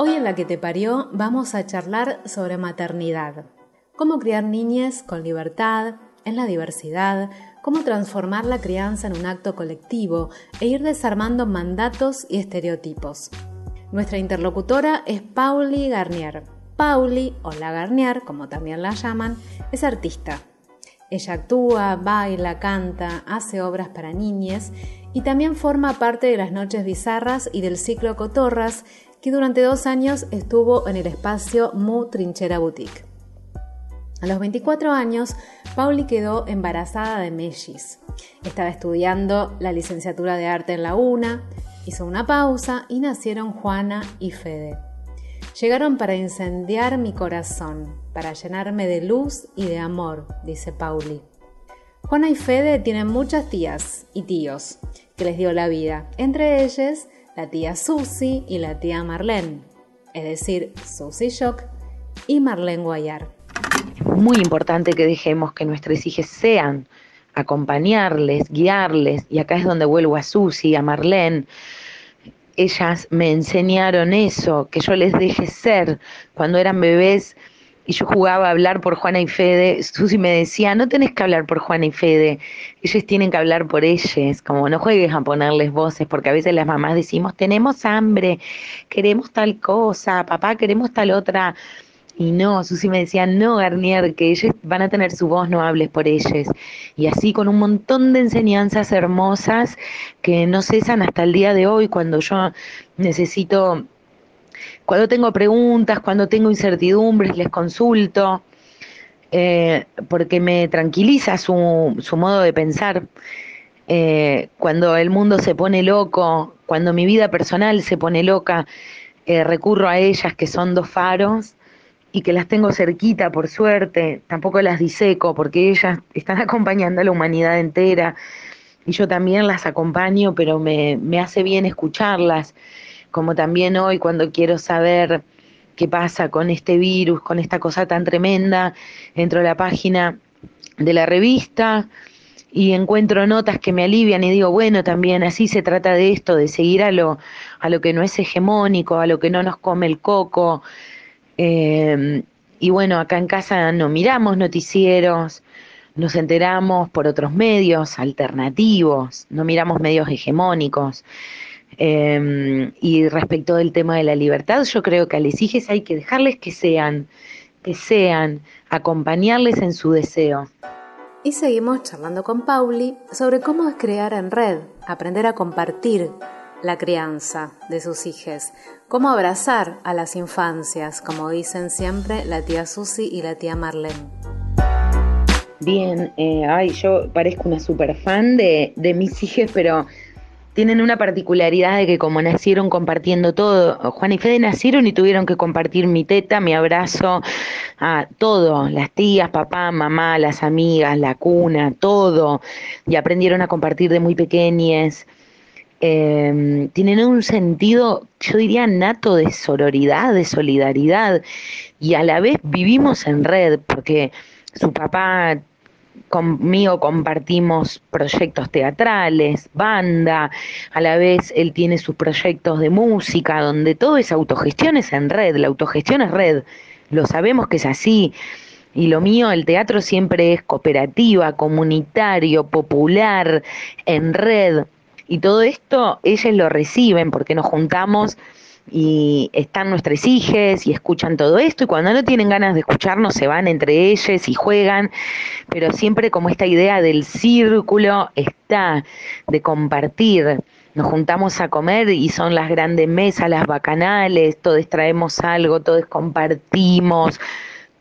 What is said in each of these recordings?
Hoy en La que te parió vamos a charlar sobre maternidad. Cómo criar niñas con libertad, en la diversidad, cómo transformar la crianza en un acto colectivo e ir desarmando mandatos y estereotipos. Nuestra interlocutora es Pauli Garnier. Pauli, o la Garnier, como también la llaman, es artista. Ella actúa, baila, canta, hace obras para niñas y también forma parte de las Noches Bizarras y del ciclo Cotorras, durante dos años estuvo en el espacio Mu Trinchera Boutique. A los 24 años, Pauli quedó embarazada de Mellis. Estaba estudiando la licenciatura de arte en la UNA, hizo una pausa y nacieron Juana y Fede. Llegaron para incendiar mi corazón, para llenarme de luz y de amor, dice Pauli. Juana y Fede tienen muchas tías y tíos que les dio la vida, entre ellas la tía Susi y la tía Marlene, es decir, Susi Shock y Marlene Guayar. Muy importante que dejemos que nuestros hijos sean, acompañarles, guiarles, y acá es donde vuelvo a Susi, a Marlene, ellas me enseñaron eso, que yo les deje ser cuando eran bebés y yo jugaba a hablar por Juana y Fede, Susi me decía, no tenés que hablar por Juana y Fede, ellos tienen que hablar por ellos, como no juegues a ponerles voces, porque a veces las mamás decimos, tenemos hambre, queremos tal cosa, papá, queremos tal otra. Y no, Susi me decía, no, Garnier, que ellos van a tener su voz, no hables por ellos. Y así con un montón de enseñanzas hermosas que no cesan hasta el día de hoy, cuando yo necesito, cuando tengo preguntas, cuando tengo incertidumbres, les consulto, eh, porque me tranquiliza su, su modo de pensar. Eh, cuando el mundo se pone loco, cuando mi vida personal se pone loca, eh, recurro a ellas que son dos faros y que las tengo cerquita, por suerte, tampoco las diseco porque ellas están acompañando a la humanidad entera y yo también las acompaño, pero me, me hace bien escucharlas, como también hoy cuando quiero saber qué pasa con este virus, con esta cosa tan tremenda, entro a la página de la revista y encuentro notas que me alivian y digo, bueno, también así se trata de esto, de seguir a lo, a lo que no es hegemónico, a lo que no nos come el coco, eh, y bueno, acá en casa no miramos noticieros, nos enteramos por otros medios alternativos, no miramos medios hegemónicos. Eh, y respecto del tema de la libertad, yo creo que a los hijos hay que dejarles que sean, que sean, acompañarles en su deseo. Y seguimos charlando con Pauli sobre cómo es crear en red, aprender a compartir la crianza de sus hijos, cómo abrazar a las infancias, como dicen siempre la tía Susi y la tía Marlene. Bien, eh, ay, yo parezco una super fan de, de mis hijos, pero tienen una particularidad de que como nacieron compartiendo todo, Juan y Fede nacieron y tuvieron que compartir mi teta, mi abrazo, a todo, las tías, papá, mamá, las amigas, la cuna, todo, y aprendieron a compartir de muy pequeñas. eh, tienen un sentido, yo diría, nato de sororidad, de solidaridad, y a la vez vivimos en red, porque su papá conmigo compartimos proyectos teatrales, banda, a la vez él tiene sus proyectos de música, donde todo es autogestión, es en red, la autogestión es red, lo sabemos que es así. Y lo mío, el teatro siempre es cooperativa, comunitario, popular, en red. Y todo esto ellos lo reciben porque nos juntamos y están nuestras hijas y escuchan todo esto y cuando no tienen ganas de escucharnos se van entre ellos y juegan, pero siempre como esta idea del círculo está, de compartir. Nos juntamos a comer y son las grandes mesas, las bacanales, todos traemos algo, todos compartimos,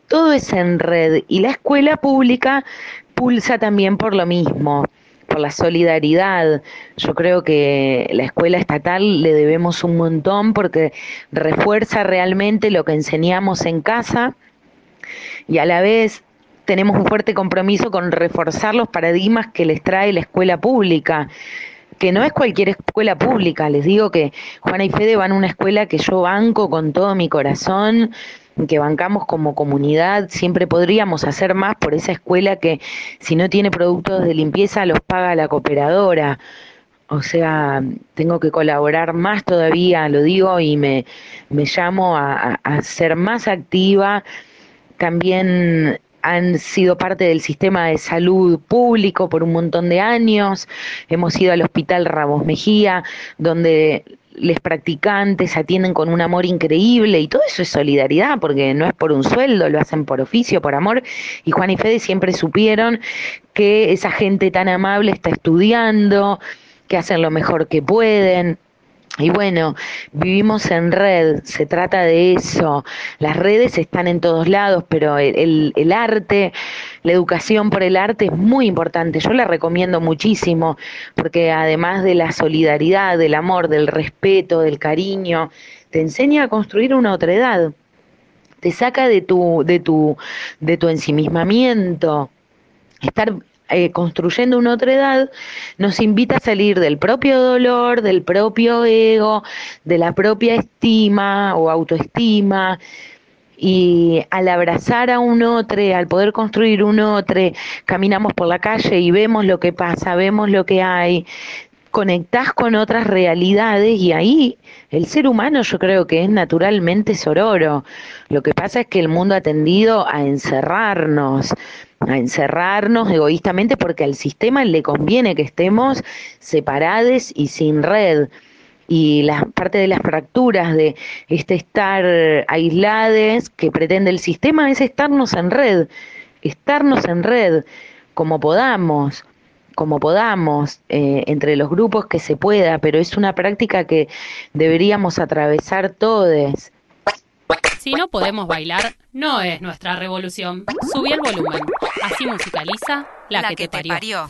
todo es en red y la escuela pública pulsa también por lo mismo por la solidaridad. Yo creo que la escuela estatal le debemos un montón porque refuerza realmente lo que enseñamos en casa y a la vez tenemos un fuerte compromiso con reforzar los paradigmas que les trae la escuela pública que no es cualquier escuela pública, les digo que Juana y Fede van a una escuela que yo banco con todo mi corazón, que bancamos como comunidad, siempre podríamos hacer más por esa escuela que si no tiene productos de limpieza los paga la cooperadora. O sea, tengo que colaborar más todavía, lo digo, y me, me llamo a, a ser más activa. También han sido parte del sistema de salud público por un montón de años. Hemos ido al Hospital Ramos Mejía, donde les practicantes atienden con un amor increíble y todo eso es solidaridad porque no es por un sueldo, lo hacen por oficio, por amor. Y Juan y Fede siempre supieron que esa gente tan amable está estudiando, que hacen lo mejor que pueden. Y bueno, vivimos en red, se trata de eso. Las redes están en todos lados, pero el, el, arte, la educación por el arte es muy importante. Yo la recomiendo muchísimo, porque además de la solidaridad, del amor, del respeto, del cariño, te enseña a construir una otra edad. Te saca de tu, de tu, de tu ensimismamiento. Estar eh, construyendo una otra edad, nos invita a salir del propio dolor, del propio ego, de la propia estima o autoestima. Y al abrazar a un otro, al poder construir un otro, caminamos por la calle y vemos lo que pasa, vemos lo que hay, conectás con otras realidades y ahí el ser humano yo creo que es naturalmente sororo. Lo que pasa es que el mundo ha tendido a encerrarnos, a encerrarnos egoístamente porque al sistema le conviene que estemos separados y sin red. Y la parte de las fracturas de este estar aislados que pretende el sistema es estarnos en red, estarnos en red como podamos, como podamos, eh, entre los grupos que se pueda, pero es una práctica que deberíamos atravesar todos si no podemos bailar, no es nuestra revolución. Subí el volumen. Así musicaliza la, que, te parió. parió.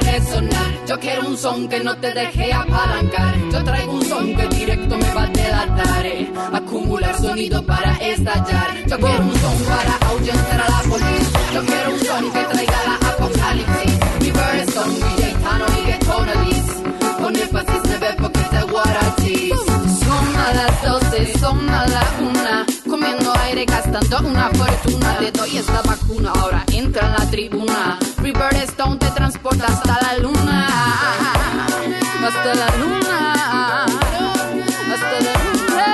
resonar. Yo quiero un son que no te deje apalancar. Yo traigo un son que directo me va a delatar. Eh. Acumular sonido para estallar. Yo quiero un son para ahuyentar a la policía. Yo quiero un son que traiga la gastando una fortuna. Te doy esta vacuna, ahora entra en la tribuna. River Stone te transporta hasta la luna. Hasta la luna. Hasta la luna.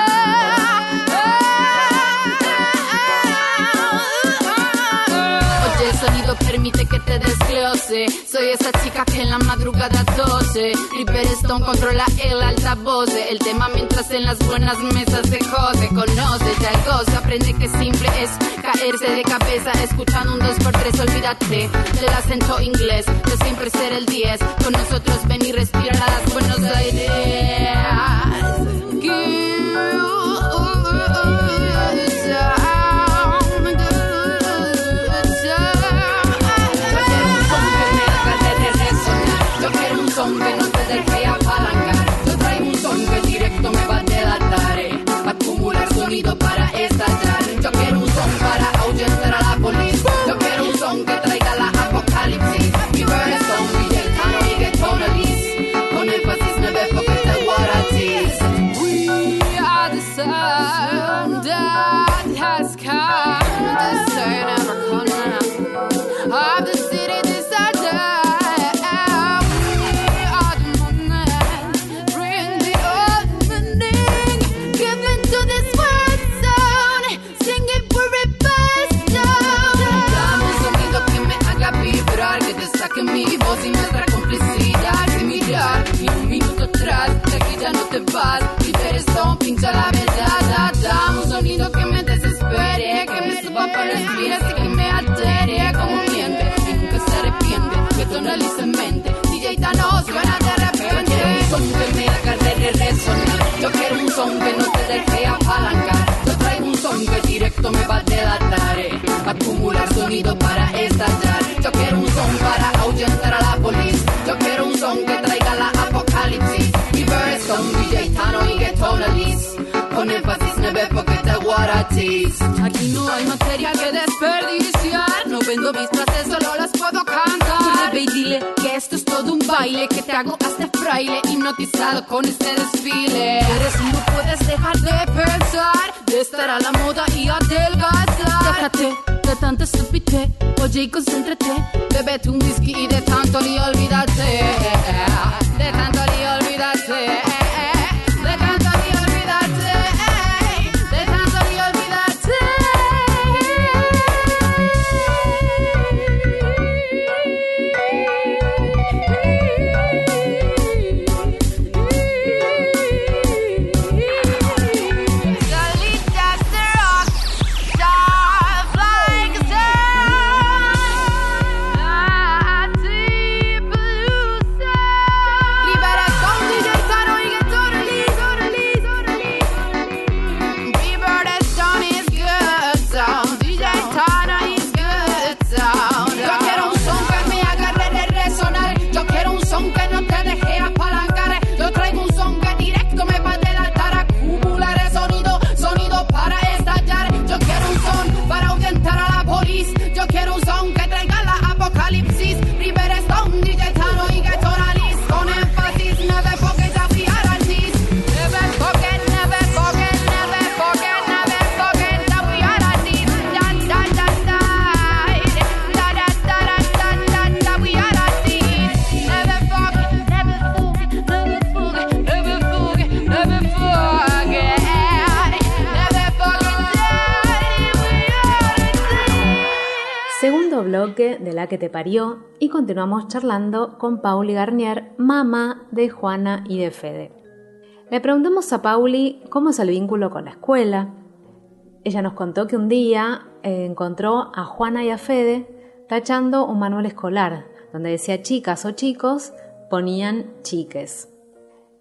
Oye, el sonido permite que te desglose. Soy esa chica que en la madrugada tose. River Stone controla el altavoz. El tema mientras en las buenas mesas se jode. Conoce ya el goce, aprende que simple es caerse de cabeza. Escuchando un 2x3, olvídate del acento inglés. De siempre ser el 10. Con nosotros ven y respira las Buenos Aires. nuestra Para estallar. Yo quiero un son para ahuyentar a la policía. Yo quiero un son que traiga la apocalipsis. Mi verse con DJ Tano y que tonalis. Con énfasis no ve porque te guaratis. Aquí no hay materia que desperdiciar. No vendo mis frases, solo las puedo cantar. Ve y dile que esto es todo un baile. Que te hago hasta fraile hipnotizado con este desfile. Eres no puedes dejar de pensar. De estar a la moda y adelgazar. Déjate de tanta estupidez. Oye y concéntrate. Bebete un whisky y de tanto ni olvídate. De tanto ni olvídate. Que te parió y continuamos charlando con Pauli Garnier, mamá de Juana y de Fede. Le preguntamos a Pauli cómo es el vínculo con la escuela. Ella nos contó que un día eh, encontró a Juana y a Fede tachando un manual escolar donde decía chicas o chicos, ponían chiques.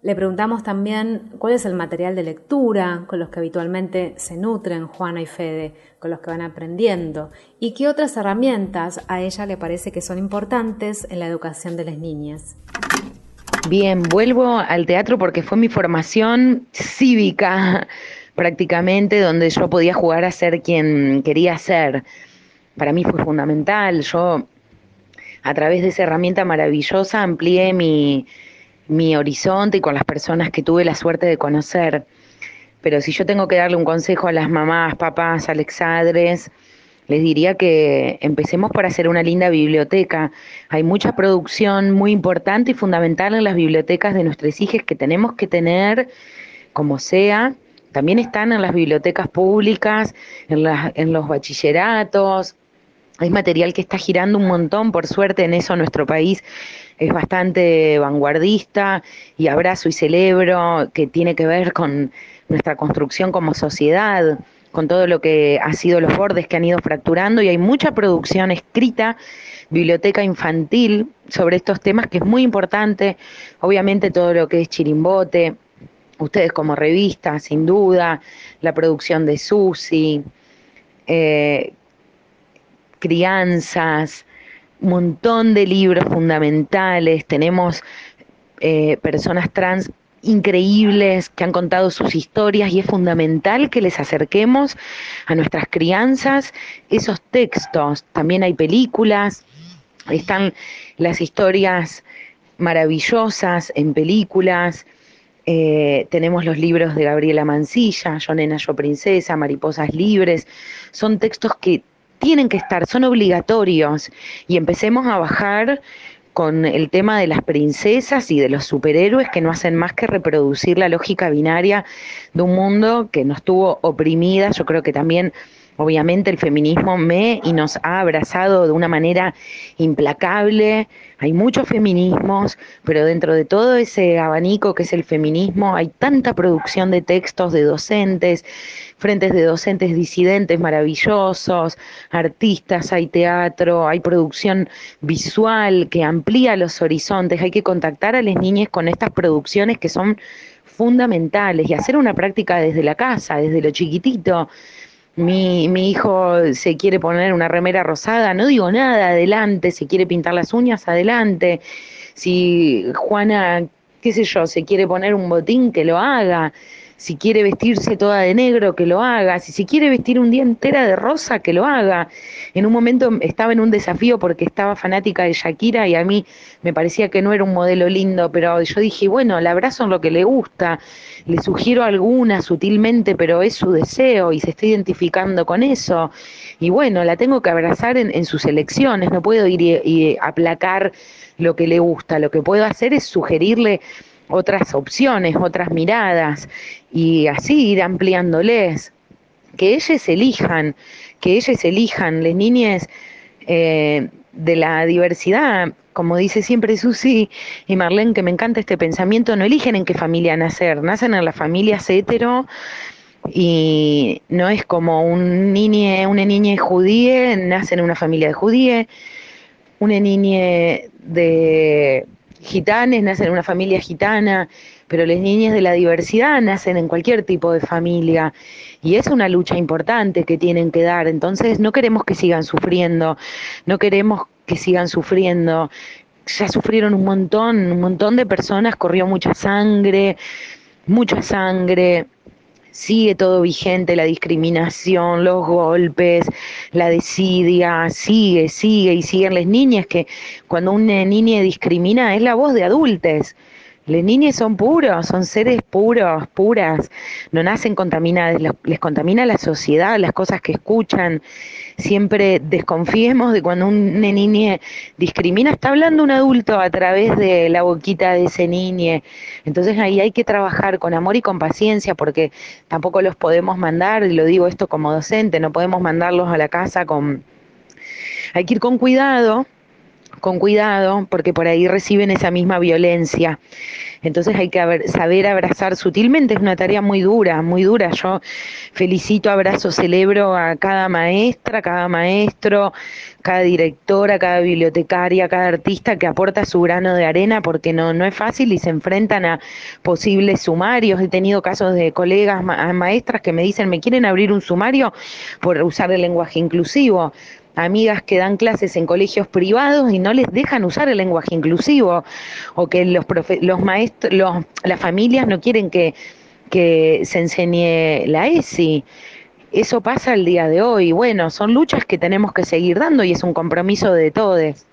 Le preguntamos también cuál es el material de lectura con los que habitualmente se nutren Juana y Fede, con los que van aprendiendo, y qué otras herramientas a ella le parece que son importantes en la educación de las niñas. Bien, vuelvo al teatro porque fue mi formación cívica prácticamente, donde yo podía jugar a ser quien quería ser. Para mí fue fundamental. Yo, a través de esa herramienta maravillosa, amplié mi, mi horizonte y con las personas que tuve la suerte de conocer. Pero si yo tengo que darle un consejo a las mamás, papás, alexadres, les diría que empecemos por hacer una linda biblioteca. Hay mucha producción muy importante y fundamental en las bibliotecas de nuestros hijos que tenemos que tener como sea. También están en las bibliotecas públicas, en, en los bachilleratos. Hay material que está girando un montón, por suerte en eso nuestro país es bastante vanguardista y abrazo y celebro que tiene que ver con nuestra construcción como sociedad, con todo lo que ha sido los bordes que han ido fracturando y hay mucha producción escrita, biblioteca infantil sobre estos temas que es muy importante, obviamente todo lo que es chirimbote, ustedes como revista, sin duda, la producción de Susi, eh, crianzas, montón de libros fundamentales, tenemos eh, personas trans increíbles que han contado sus historias y es fundamental que les acerquemos a nuestras crianzas esos textos. También hay películas, están las historias maravillosas en películas. eh, tenemos los libros de Gabriela Mancilla, Yo Nena, Yo Princesa, Mariposas Libres. Son textos que tienen que estar, son obligatorios. Y empecemos a bajar con el tema de las princesas y de los superhéroes que no hacen más que reproducir la lógica binaria de un mundo que nos tuvo oprimida. Yo creo que también Obviamente el feminismo me y nos ha abrazado de una manera implacable. Hay muchos feminismos, pero dentro de todo ese abanico que es el feminismo hay tanta producción de textos de docentes, frentes de docentes disidentes maravillosos, artistas, hay teatro, hay producción visual que amplía los horizontes. Hay que contactar a las niñas con estas producciones que son fundamentales y hacer una práctica desde la casa, desde lo chiquitito mi, mi hijo se quiere poner una remera rosada, no digo nada, adelante, se quiere pintar las uñas, adelante. Si Juana, qué sé yo, se quiere poner un botín, que lo haga si quiere vestirse toda de negro, que lo haga, si se quiere vestir un día entera de rosa, que lo haga. En un momento estaba en un desafío porque estaba fanática de Shakira y a mí me parecía que no era un modelo lindo, pero yo dije, bueno, la abrazo en lo que le gusta, le sugiero alguna sutilmente, pero es su deseo y se está identificando con eso. Y bueno, la tengo que abrazar en, sus elecciones, no puedo ir y aplacar lo que le gusta, lo que puedo hacer es sugerirle otras opciones, otras miradas y así ir ampliándoles, que ellos elijan, que ellos elijan, las niñas eh, de la diversidad, como dice siempre Susi y Marlene, que me encanta este pensamiento, no eligen en qué familia nacer, nacen en las familias hetero y no es como un niñe, una niña judía, nace en una familia de judíe, una niña de gitanes nacen en una familia gitana, pero las niñas de la diversidad nacen en cualquier tipo de familia y es una lucha importante que tienen que dar. Entonces no queremos que sigan sufriendo, no queremos que sigan sufriendo. Ya sufrieron un montón, un montón de personas, corrió mucha sangre, mucha sangre, sigue todo vigente, la discriminación, los golpes, la desidia, sigue, sigue y siguen las niñas que cuando una niña discrimina es la voz de adultos. Las niñas son puros, son seres puros, puras, no nacen contaminadas, les contamina la sociedad, las cosas que escuchan. Siempre desconfiemos de cuando una niña discrimina, está hablando un adulto a través de la boquita de ese niño. Entonces ahí hay que trabajar con amor y con paciencia porque tampoco los podemos mandar, y lo digo esto como docente, no podemos mandarlos a la casa con... Hay que ir con cuidado, con cuidado, porque por ahí reciben esa misma violencia. Entonces hay que saber abrazar sutilmente, es una tarea muy dura, muy dura. Yo felicito, abrazo, celebro a cada maestra, cada maestro, cada directora, cada bibliotecaria, cada artista que aporta su grano de arena, porque no, no es fácil y se enfrentan a posibles sumarios. He tenido casos de colegas, maestras que me dicen, me quieren abrir un sumario por usar el lenguaje inclusivo amigas que dan clases en colegios privados y no les dejan usar el lenguaje inclusivo o que los, los maestros, las familias no quieren que, que se enseñe la ESI. Eso pasa el día de hoy. Bueno, son luchas que tenemos que seguir dando y es un compromiso de todos.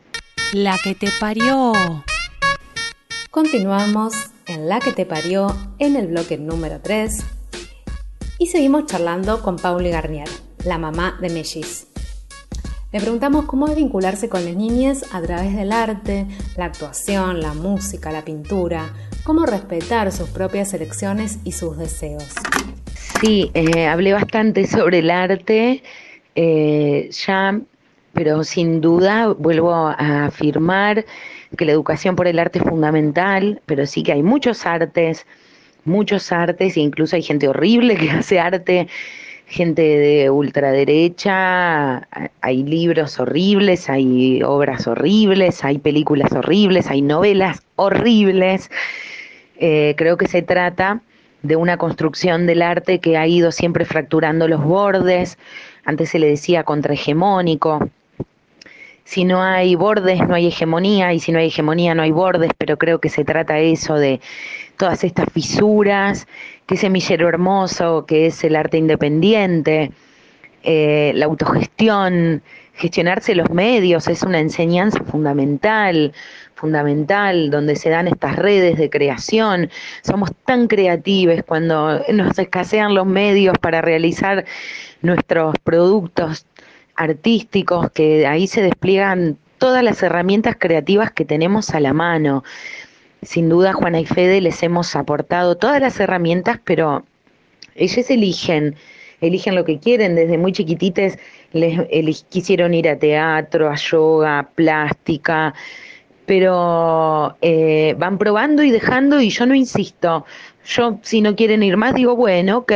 La que te parió. Continuamos en La que te parió en el bloque número 3 y seguimos charlando con Pauli Garnier, la mamá de Mellis. Le preguntamos cómo es vincularse con las niñas a través del arte, la actuación, la música, la pintura, cómo respetar sus propias elecciones y sus deseos. Sí, eh, hablé bastante sobre el arte eh, ya, pero sin duda vuelvo a afirmar que la educación por el arte es fundamental, pero sí que hay muchos artes, muchos artes, e incluso hay gente horrible que hace arte gente de ultraderecha, hay libros horribles, hay obras horribles, hay películas horribles, hay novelas horribles. Eh, creo que se trata de una construcción del arte que ha ido siempre fracturando los bordes, antes se le decía contrahegemónico, si no hay bordes no hay hegemonía y si no hay hegemonía no hay bordes, pero creo que se trata eso de todas estas fisuras, que semillero hermoso, que es el arte independiente, eh, la autogestión, gestionarse los medios es una enseñanza fundamental, fundamental, donde se dan estas redes de creación. Somos tan creativos cuando nos escasean los medios para realizar nuestros productos artísticos, que ahí se despliegan todas las herramientas creativas que tenemos a la mano. Sin duda, Juana y Fede les hemos aportado todas las herramientas, pero ellos eligen eligen lo que quieren, desde muy chiquitites les, quisieron ir a teatro, a yoga, plástica, pero eh, van probando y dejando y yo no insisto. Yo, si no quieren ir más, digo, bueno, ok,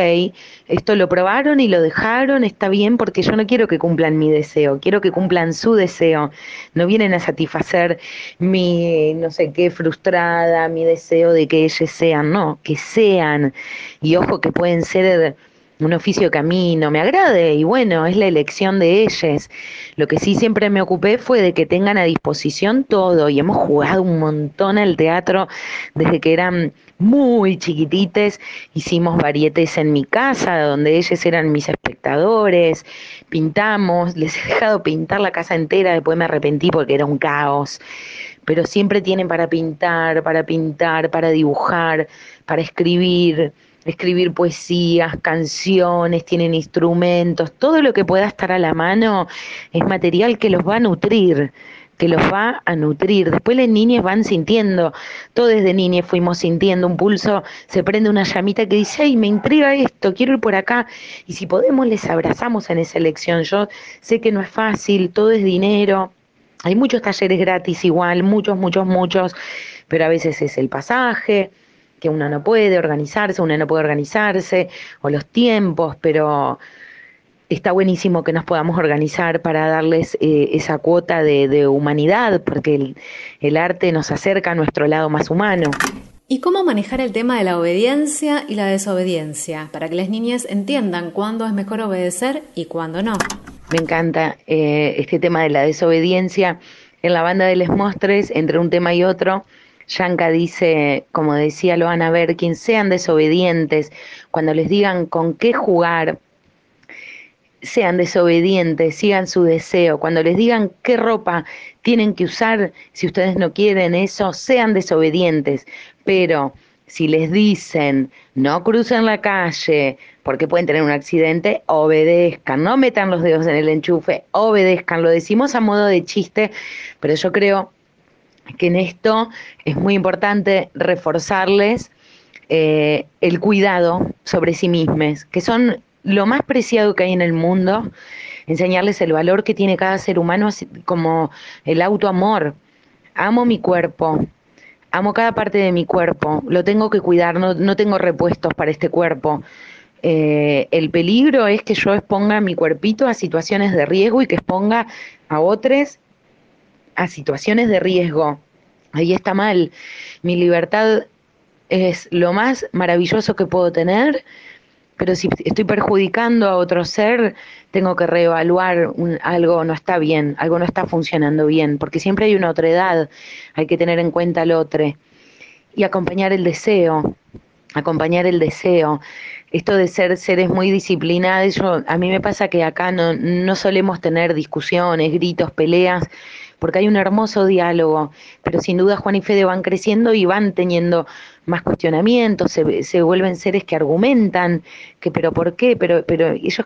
esto lo probaron y lo dejaron, está bien, porque yo no quiero que cumplan mi deseo, quiero que cumplan su deseo. No vienen a satisfacer mi, no sé qué, frustrada, mi deseo de que ellos sean, no, que sean. Y ojo que pueden ser un oficio que a mí no me agrade y bueno, es la elección de ellos. Lo que sí siempre me ocupé fue de que tengan a disposición todo y hemos jugado un montón al teatro desde que eran muy chiquitites, hicimos varietes en mi casa donde ellos eran mis espectadores, pintamos, les he dejado pintar la casa entera, después me arrepentí porque era un caos, pero siempre tienen para pintar, para pintar, para dibujar, para escribir escribir poesías, canciones, tienen instrumentos, todo lo que pueda estar a la mano es material que los va a nutrir que los va a nutrir. Después las niñas van sintiendo, todos desde niñas fuimos sintiendo un pulso, se prende una llamita que dice, ay, me intriga esto, quiero ir por acá. Y si podemos, les abrazamos en esa elección. Yo sé que no es fácil, todo es dinero. Hay muchos talleres gratis igual, muchos, muchos, muchos, pero a veces es el pasaje, que uno no puede organizarse, uno no puede organizarse, o los tiempos, pero está buenísimo que nos podamos organizar para darles eh, esa cuota de, humanidad, porque el, el arte nos acerca a nuestro lado más humano. ¿Y cómo manejar el tema de la obediencia y la desobediencia para que las niñas entiendan cuándo es mejor obedecer y cuándo no? Me encanta eh, este tema de la desobediencia. En la banda de Les Mostres, entre un tema y otro, Yanka dice, como decía, lo van a ver, quien sean desobedientes, cuando les digan con qué jugar, sean desobedientes, sigan su deseo. Cuando les digan qué ropa tienen que usar, si ustedes no quieren eso, sean desobedientes. Pero si les dicen no crucen la calle porque pueden tener un accidente, obedezcan, no metan los dedos en el enchufe, obedezcan. Lo decimos a modo de chiste, pero yo creo que en esto es muy importante reforzarles eh, el cuidado sobre sí mismos, que son lo más preciado que hay en el mundo, enseñarles el valor que tiene cada ser humano como el autoamor. Amo mi cuerpo, amo cada parte de mi cuerpo, lo tengo que cuidar, no, tengo repuestos para este cuerpo. Eh, el peligro es que yo exponga mi cuerpito a situaciones de riesgo y que exponga a otros a situaciones de riesgo. Ahí está mal. Mi libertad es lo más maravilloso que puedo tener, pero si estoy perjudicando a otro ser, tengo que reevaluar algo no está bien, algo no está funcionando bien, porque siempre hay una otra edad, hay que tener en cuenta al otro y acompañar el deseo, acompañar el deseo. Esto de ser seres muy disciplinados, a mí me pasa que acá no, no solemos tener discusiones, gritos, peleas, porque hay un hermoso diálogo, pero sin duda Juan y Fede van creciendo y van teniendo más cuestionamientos, se, se vuelven seres que argumentan, que pero ¿por qué? Pero, pero ellos,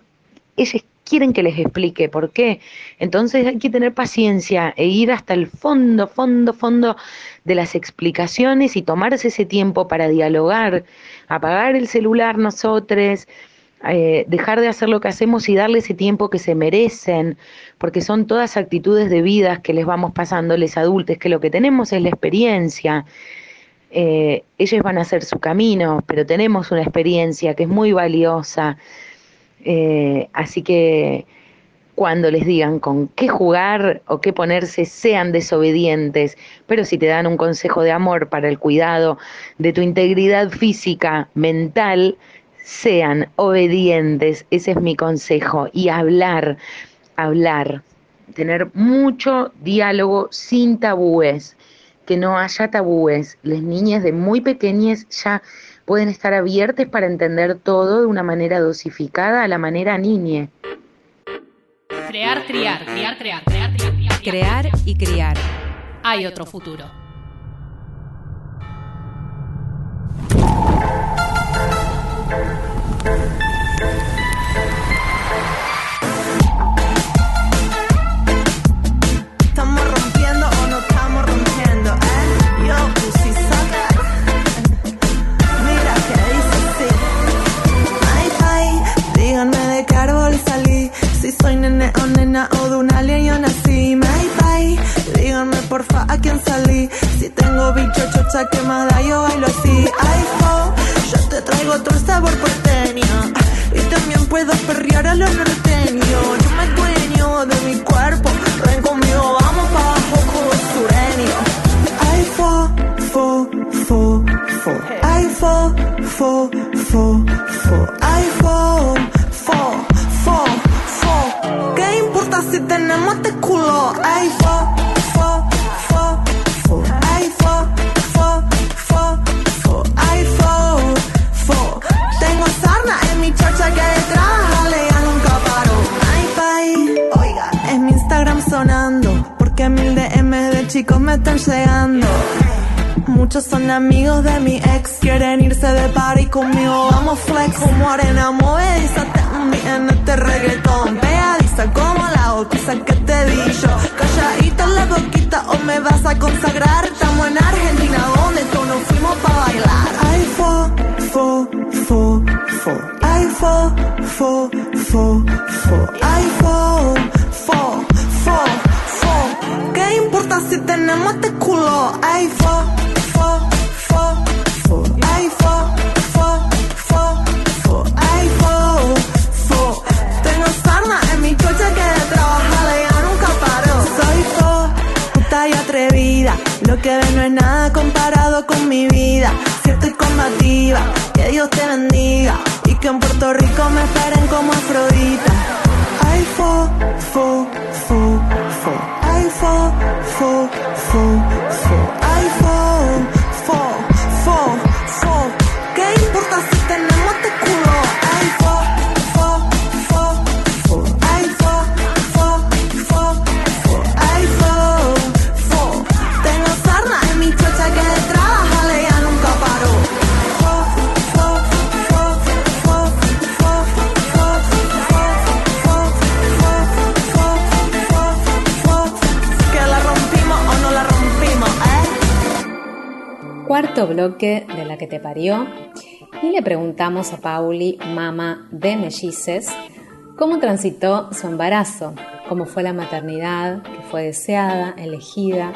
ellos quieren que les explique por qué. Entonces hay que tener paciencia e ir hasta el fondo, fondo, fondo de las explicaciones y tomarse ese tiempo para dialogar, apagar el celular nosotros, eh, dejar de hacer lo que hacemos y darle ese tiempo que se merecen, porque son todas actitudes de vida que les vamos pasando les adultos, que lo que tenemos es la experiencia. Eh, ellos van a hacer su camino, pero tenemos una experiencia que es muy valiosa. Eh, así que cuando les digan con qué jugar o qué ponerse, sean desobedientes, pero si te dan un consejo de amor para el cuidado de tu integridad física, mental, sean obedientes, ese es mi consejo, y hablar, hablar, tener mucho diálogo sin tabúes, que no haya tabúes. Las niñas de muy pequeñas ya pueden estar abiertas para entender todo de una manera dosificada a la manera niñe. Crear, criar, criar, crear, crear, criar, criar. Crear y criar. Hay otro futuro. Estamos rompiendo o no estamos rompiendo, eh? Yo pusí sol. Mira que dicen sí. Me hay, díganme de qué árbol salí. Si soy nene o nena o de una alien, yo nací. Me hay, díganme porfa a quién salí. Si tengo bicho chocha quemada, yo. Vida. Cierto y combativa. Que Dios te bendiga. Y que en Puerto Rico me esperen como Afrodita. Ay, fo, de la que te parió. Y le preguntamos a Pauli, mamá de mellices, cómo transitó su embarazo, cómo fue la maternidad, que fue deseada, elegida,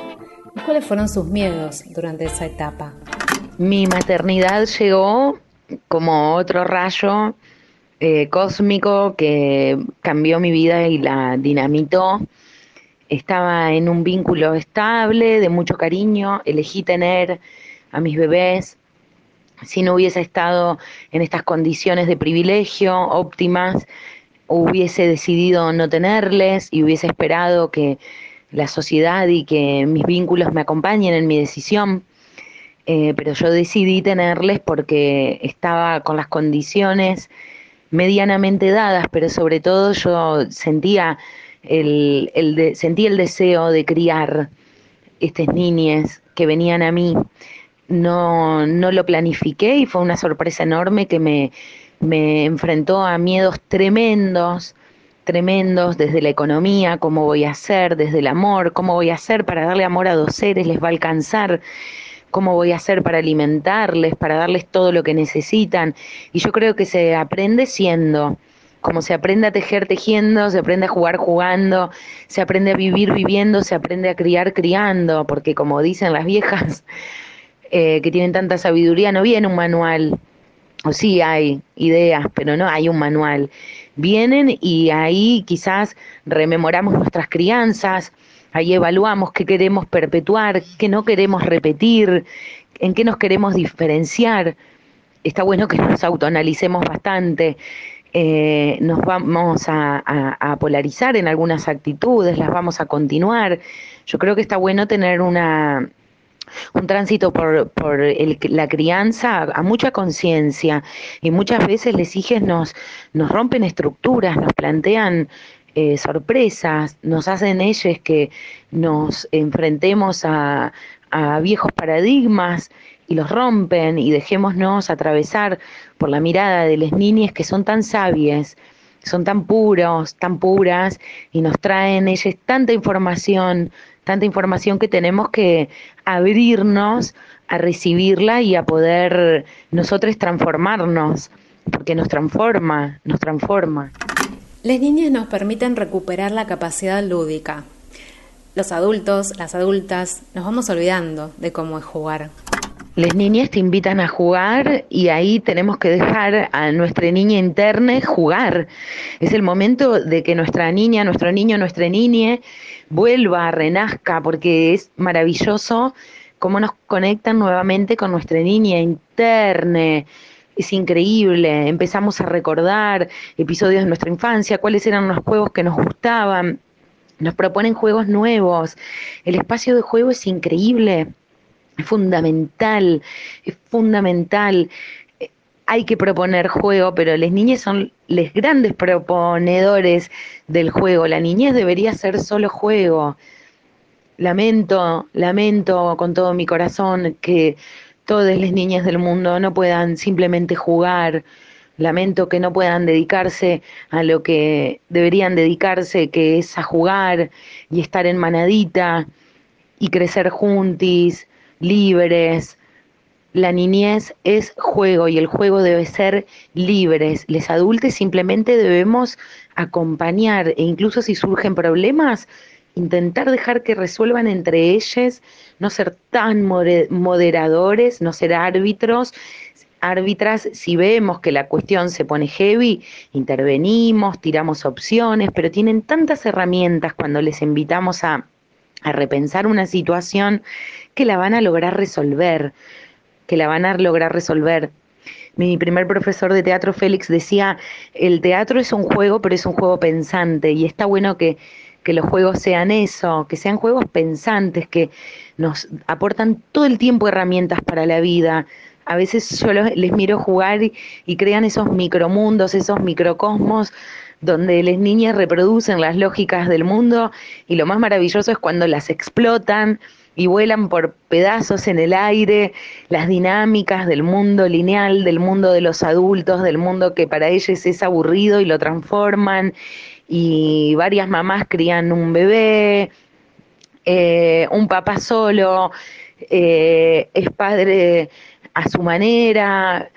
y cuáles fueron sus miedos durante esa etapa. Mi maternidad llegó como otro rayo eh, cósmico que cambió mi vida y la dinamitó. Estaba en un vínculo estable, de mucho cariño, elegí tener a mis bebés. Si no hubiese estado en estas condiciones de privilegio óptimas, hubiese decidido no tenerles y hubiese esperado que la sociedad y que mis vínculos me acompañen en mi decisión. Eh, pero yo decidí tenerles porque estaba con las condiciones medianamente dadas, pero sobre todo yo sentía el, sentí el deseo de criar estas niñas que venían a mí. No, no lo planifiqué y fue una sorpresa enorme que me, me enfrentó a miedos tremendos, tremendos desde la economía, cómo voy a hacer, desde el amor, cómo voy a hacer para darle amor a dos seres, les va a alcanzar, cómo voy a hacer para alimentarles, para darles todo lo que necesitan. Y yo creo que se aprende siendo, como se aprende a tejer tejiendo, se aprende a jugar jugando, se aprende a vivir viviendo, se aprende a criar criando, porque como dicen las viejas eh, que tienen tanta sabiduría, no viene un manual, o sí hay ideas, pero no hay un manual. Vienen y ahí quizás rememoramos nuestras crianzas, ahí evaluamos qué queremos perpetuar, qué no queremos repetir, en qué nos queremos diferenciar. Está bueno que nos autoanalicemos bastante eh, nos vamos a, polarizar en algunas actitudes, las vamos a continuar. Yo creo que está bueno tener una, un tránsito por, por la crianza a mucha conciencia y muchas veces les hijes nos, nos rompen estructuras, nos plantean eh, sorpresas, nos hacen ellos que nos enfrentemos a, viejos paradigmas y los rompen y dejémonos atravesar por la mirada de las niñas que son tan sabias, son tan puros, tan puras y nos traen ellas tanta información, tanta información que tenemos que abrirnos a recibirla y a poder nosotros transformarnos, porque nos transforma, nos transforma. Las niñas nos permiten recuperar la capacidad lúdica, los adultos, las adultas, nos vamos olvidando de cómo es jugar. Las niñas te invitan a jugar y ahí tenemos que dejar a nuestra niña interna jugar. Es el momento de que nuestra niña, nuestro niño, nuestra niña vuelva, renazca, porque es maravilloso cómo nos conectan nuevamente con nuestra niña interna. Es increíble, empezamos a recordar episodios de nuestra infancia, cuáles eran los juegos que nos gustaban, nos proponen juegos nuevos, el espacio de juego es increíble, es fundamental, es fundamental. Hay que proponer juego, pero las niñas son los grandes proponedores del juego. La niñez debería ser solo juego. Lamento, lamento con todo mi corazón que todas las niñas del mundo no puedan simplemente jugar. Lamento que no puedan dedicarse a lo que deberían dedicarse, que es a jugar y estar en manadita y crecer juntis libres. La niñez es juego y el juego debe ser libres. Les adultos simplemente debemos acompañar e incluso si surgen problemas, intentar dejar que resuelvan entre ellos, no ser tan moderadores, no ser árbitros, árbitras, si vemos que la cuestión se pone heavy, intervenimos, tiramos opciones, pero tienen tantas herramientas cuando les invitamos a, a repensar una situación que la van a lograr resolver, que la van a lograr resolver. Mi primer profesor de teatro, Félix, decía, el teatro es un juego, pero es un juego pensante y está bueno que, que los juegos sean eso, que sean juegos pensantes, que nos aportan todo el tiempo herramientas para la vida. A veces yo les miro jugar y, y crean esos micromundos, esos microcosmos donde las niñas reproducen las lógicas del mundo y lo más maravilloso es cuando las explotan y vuelan por pedazos en el aire las dinámicas del mundo lineal, del mundo de los adultos, del mundo que para ellos es aburrido y lo transforman y varias mamás crían un bebé, eh, un papá solo, eh, es padre a su manera.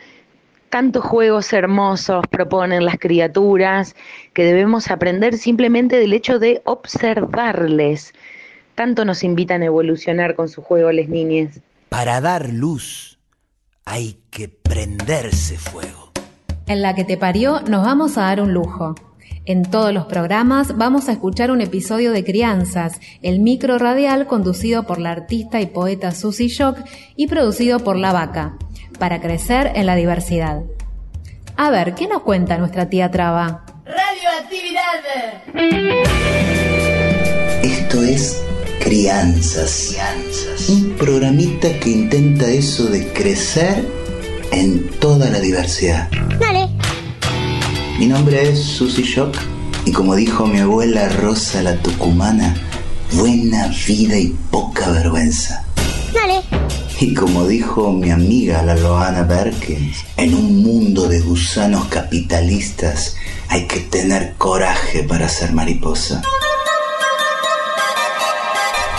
Tantos juegos hermosos proponen las criaturas que debemos aprender simplemente del hecho de observarles tanto nos invitan a evolucionar con su juego les niñas. Para dar luz hay que prenderse fuego. En la que te parió nos vamos a dar un lujo. En todos los programas vamos a escuchar un episodio de Crianzas, el micro radial conducido por la artista y poeta Susie Shock y producido por La Vaca, para crecer en la diversidad. A ver, ¿qué nos cuenta nuestra tía Traba? Radioactividad. Esto es Crianzas. Un programita que intenta eso de crecer en toda la diversidad. Dale. Mi nombre es Susy Shock y como dijo mi abuela Rosa la Tucumana, buena vida y poca vergüenza. Dale. Y como dijo mi amiga la Loana Perkins, en un mundo de gusanos capitalistas hay que tener coraje para ser mariposa.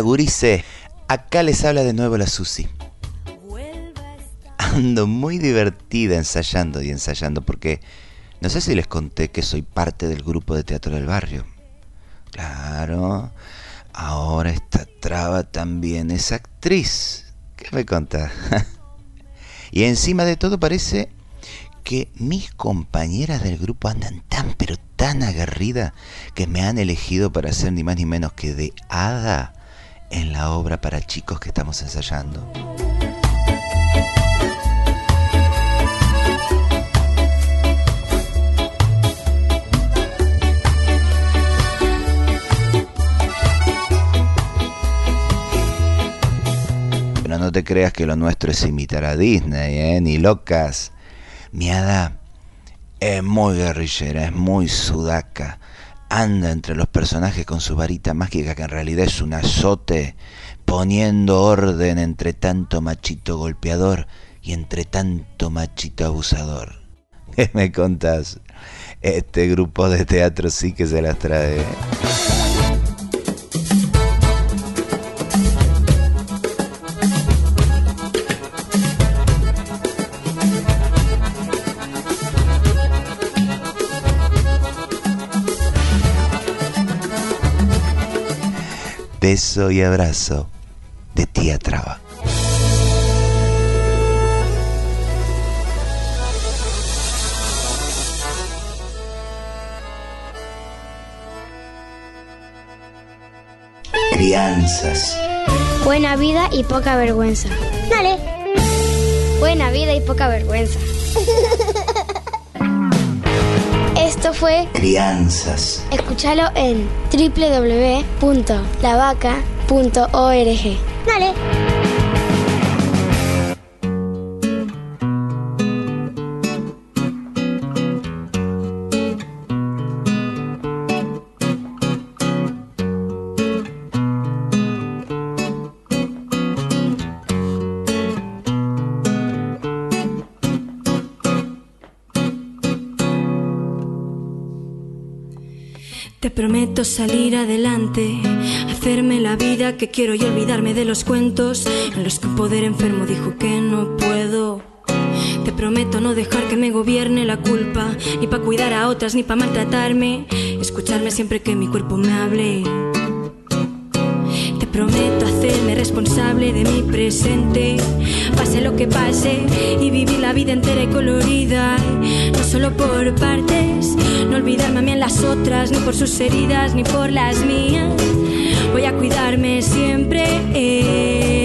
Gurice. Acá les habla de nuevo la Susi. Ando muy divertida ensayando y ensayando porque no sé si les conté que soy parte del grupo de teatro del barrio. Claro, ahora esta traba también es actriz. ¿Qué me contás? y encima de todo parece que mis compañeras del grupo andan tan pero tan aguerridas que me han elegido para ser ni más ni menos que de hada en la obra para chicos que estamos ensayando. Pero no te creas que lo nuestro es imitar a Disney, ¿eh? ni locas. Miada Es muy guerrillera, es muy sudaca. Anda entre los personajes con su varita mágica que en realidad es un azote, poniendo orden entre tanto machito golpeador y entre tanto machito abusador. ¿Qué me contás? Este grupo de teatro sí que se las trae. Beso y abrazo de tía Traba. Crianzas. Buena vida y poca vergüenza. Dale. Buena vida y poca vergüenza. Esto fue Crianzas. Escúchalo en www.lavaca.org. Dale. Salir adelante, hacerme la vida que quiero y olvidarme de los cuentos en los que un poder enfermo dijo que no puedo. Te prometo no dejar que me gobierne la culpa, ni para cuidar a otras, ni para maltratarme, escucharme siempre que mi cuerpo me hable. Prometo hacerme responsable de mi presente, pase lo que pase, y vivir la vida entera y colorida, no solo por partes, no olvidarme a mí en las otras, ni por sus heridas, ni por las mías. Voy a cuidarme siempre. eh,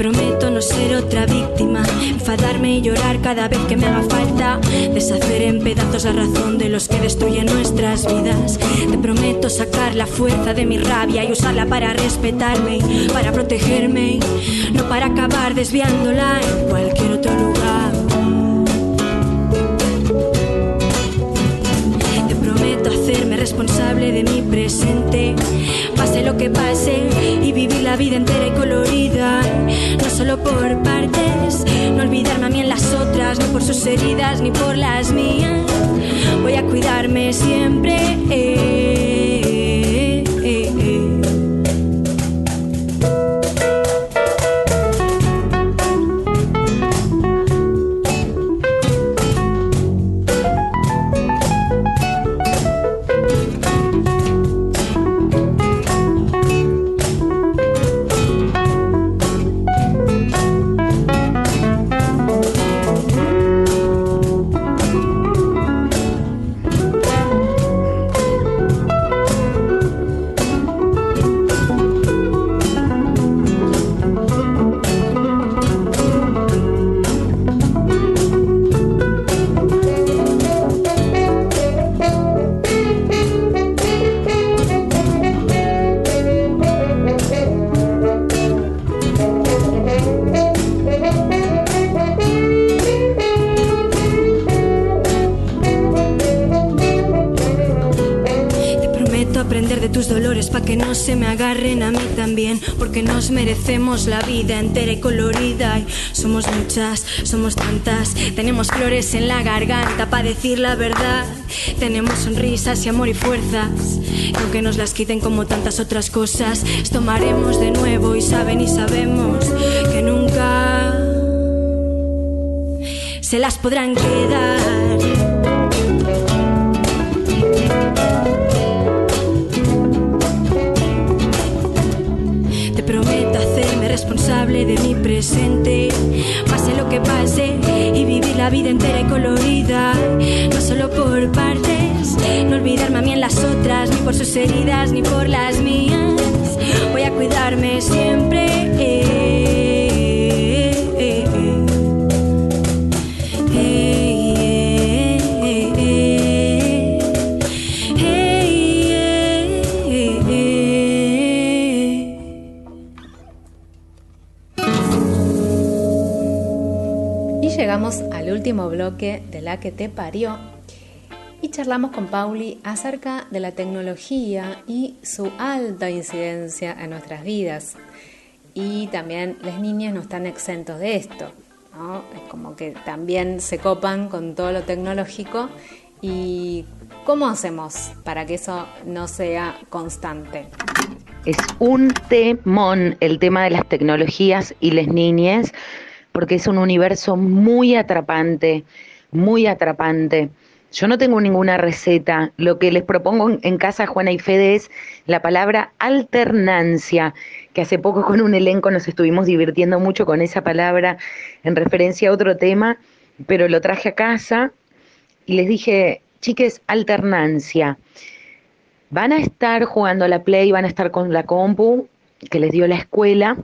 prometo no ser otra víctima, enfadarme y llorar cada vez que me haga falta, deshacer en pedazos la razón de los que destruyen nuestras vidas. Te prometo sacar la fuerza de mi rabia y usarla para respetarme, para protegerme, no para acabar desviándola en cualquier otro lugar. Responsable de mi presente, pase lo que pase, y vivir la vida entera y colorida, no solo por partes, no olvidarme a mí en las otras, ni por sus heridas, ni por las mías. Voy a cuidarme siempre. Merecemos la vida entera y colorida. Y somos muchas, somos tantas, tenemos flores en la garganta para decir la verdad. Tenemos sonrisas y amor y fuerzas, aunque nos las quiten como tantas otras cosas, tomaremos de nuevo y saben y sabemos que nunca se las podrán quedar. De mi presente, pase lo que pase, y vivir la vida entera y colorida, no solo por partes, no olvidarme a mí en las otras, ni por sus heridas, ni por las mías. Voy a cuidarme siempre. Último bloque de La que te parió y charlamos con Pauli acerca de la tecnología y su alta incidencia en nuestras vidas. Y también las niñas no están exentos de esto. Es como que también se copan con todo lo tecnológico y ¿cómo hacemos para que eso no sea constante? Es un temón el tema de las tecnologías y las niñas, porque es un universo muy atrapante, muy atrapante. Yo no tengo ninguna receta. Lo que les propongo en casa, Juana y Fede, es la palabra alternancia, que hace poco con un elenco nos estuvimos divirtiendo mucho con esa palabra en referencia a otro tema, pero lo traje a casa y les dije, chiques, alternancia. Van a estar jugando a la Play, van a estar con la compu que les dio la escuela,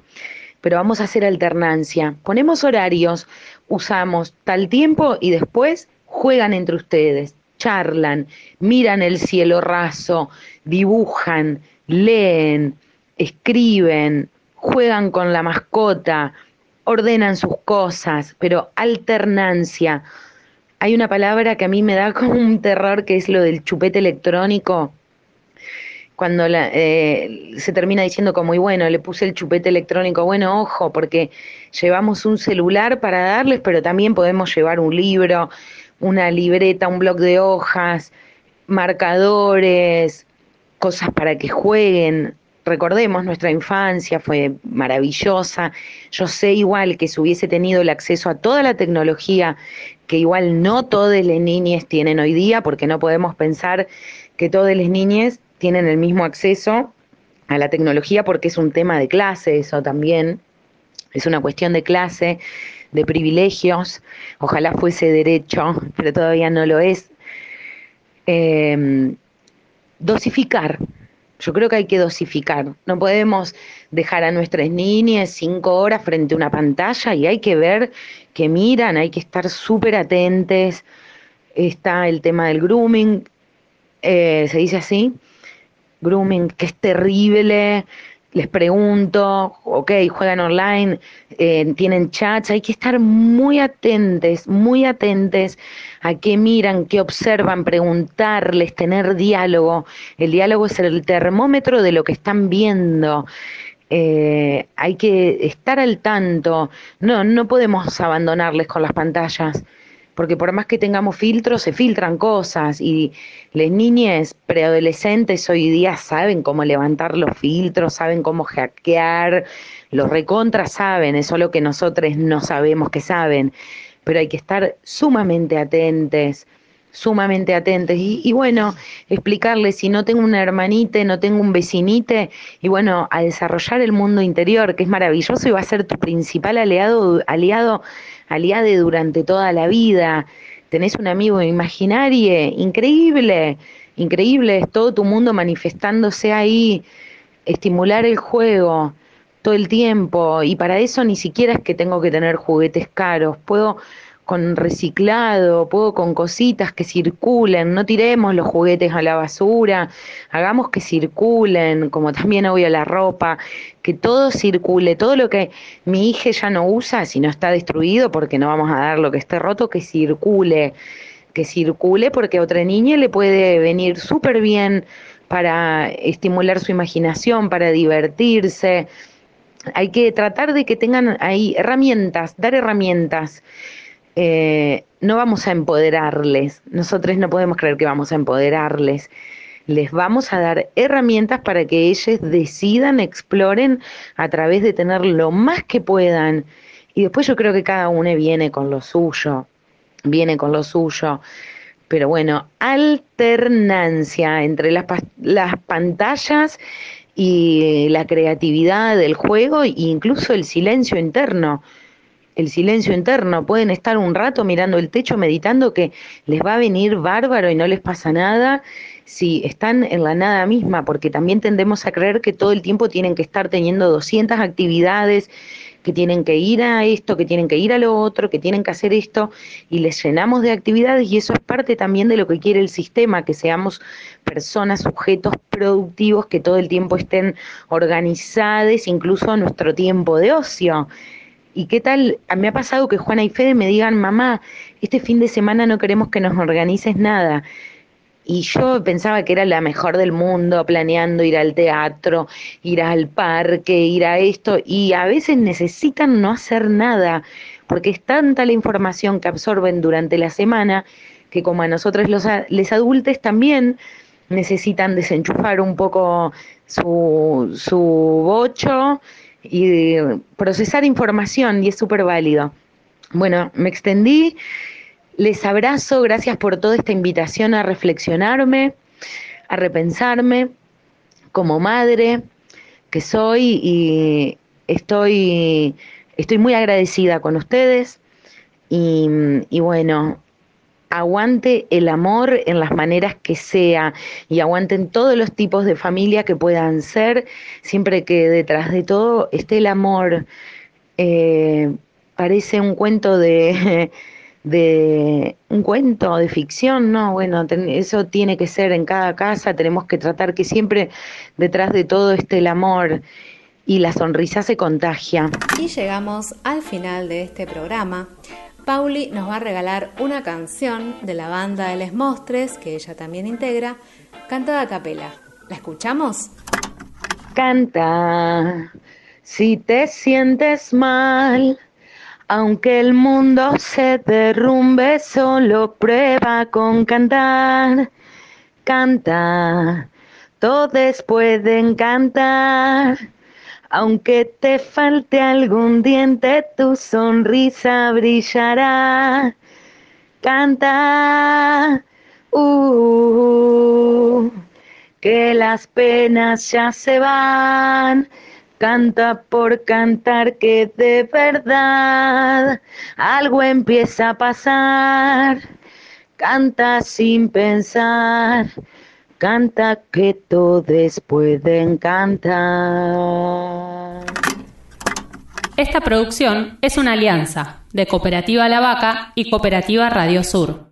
pero vamos a hacer alternancia. Ponemos horarios, usamos tal tiempo y después juegan entre ustedes, charlan, miran el cielo raso, dibujan, leen, escriben, juegan con la mascota, ordenan sus cosas, pero alternancia. Hay una palabra que a mí me da como un terror que es lo del chupete electrónico cuando eh, se termina diciendo como, y bueno, le puse el chupete electrónico, bueno, ojo, porque llevamos un celular para darles, pero también podemos llevar un libro, una libreta, un bloc de hojas, marcadores, cosas para que jueguen. Recordemos, nuestra infancia fue maravillosa. Yo sé igual que si hubiese tenido el acceso a toda la tecnología que igual no todas las niñas tienen hoy día, porque no podemos pensar que todas las niñas tienen el mismo acceso a la tecnología porque es un tema de clase eso también, es una cuestión de clase, de privilegios, ojalá fuese derecho, pero todavía no lo es. Em, dosificar, yo creo que hay que dosificar, no podemos dejar a nuestras niñas cinco horas frente a una pantalla y hay que ver que miran, hay que estar súper atentes. Está el tema del grooming, eh, se dice así, grooming, que es terrible. Les pregunto, ok, juegan online, eh, tienen chats, hay que estar muy atentos, muy atentos a qué miran, qué observan, preguntarles, tener diálogo. El diálogo es el termómetro de lo que están viendo. Eh, hay que estar al tanto. No, no podemos abandonarles con las pantallas porque por más que tengamos filtros, se filtran cosas y las niñas preadolescentes hoy día saben cómo levantar los filtros, saben cómo hackear, los recontras saben, es solo que nosotros no sabemos que saben, pero hay que estar sumamente atentos sumamente atentos. Y, y, bueno, explicarles si no tengo una hermanita, no tengo un vecinite, y bueno, a desarrollar el mundo interior, que es maravilloso y va a ser tu principal aliado, aliado aliade durante toda la vida, tenés un amigo imaginario, increíble, increíble, es todo tu mundo manifestándose ahí, estimular el juego todo el tiempo y para eso ni siquiera es que tengo que tener juguetes caros, puedo con reciclado, puedo con cositas que circulen, no tiremos los juguetes a la basura, hagamos que circulen, como también obvio la ropa, que todo circule, todo lo que mi hija ya no usa, si no está destruido, porque no vamos a dar lo que esté roto, que circule, que circule, porque a otra niña le puede venir súper bien para estimular su imaginación, para divertirse. Hay que tratar de que tengan ahí herramientas, dar herramientas eh, no vamos a empoderarles, nosotros no podemos creer que vamos a empoderarles, les vamos a dar herramientas para que ellos decidan, exploren a través de tener lo más que puedan. Y después yo creo que cada uno viene con lo suyo, viene con lo suyo. Pero bueno, alternancia entre las, las pantallas y la creatividad del juego e incluso el silencio interno el silencio interno, pueden estar un rato mirando el techo, meditando que les va a venir bárbaro y no les pasa nada. Si están en la nada misma, porque también tendemos a creer que todo el tiempo tienen que estar teniendo 200 actividades, que tienen que ir a esto, que tienen que ir a lo otro, que tienen que hacer esto, y les llenamos de actividades y eso es parte también de lo que quiere el sistema, que seamos personas, sujetos productivos, que todo el tiempo estén organizados, incluso nuestro tiempo de ocio ¿Y qué tal? Me ha pasado que Juana y Fede me digan, mamá, este fin de semana no queremos que nos organices nada. Y yo pensaba que era la mejor del mundo, planeando ir al teatro, ir al parque, ir a esto, y a veces necesitan no hacer nada, porque es tanta la información que absorben durante la semana que como a nosotros los les adultos también necesitan desenchufar un poco su, su bocho y procesar información y es súper válido. Bueno, me extendí les abrazo, gracias por toda esta invitación a reflexionarme, a repensarme como madre que soy y estoy, estoy muy agradecida con ustedes y, y bueno, aguante el amor en las maneras que sea y aguanten todos los tipos de familia que puedan ser, siempre que detrás de todo esté el amor. Eh, parece un cuento de de un cuento de ficción, no, bueno, eso tiene que ser en cada casa, tenemos que tratar que siempre detrás de todo esté el amor y la sonrisa se contagia. Y llegamos al final de este programa. Pauli nos va a regalar una canción de la banda de Les Mostres, que ella también integra, cantada a capela. ¿La escuchamos? Canta, si te sientes mal aunque el mundo se derrumbe, solo prueba con cantar. Canta, todos pueden cantar. Aunque te falte algún diente, tu sonrisa brillará. Canta, uh, que las penas ya se van Canta por cantar que de verdad algo empieza a pasar. Canta sin pensar. Canta que todos pueden cantar. Esta producción es una alianza de Cooperativa La Vaca y Cooperativa Radio Sur.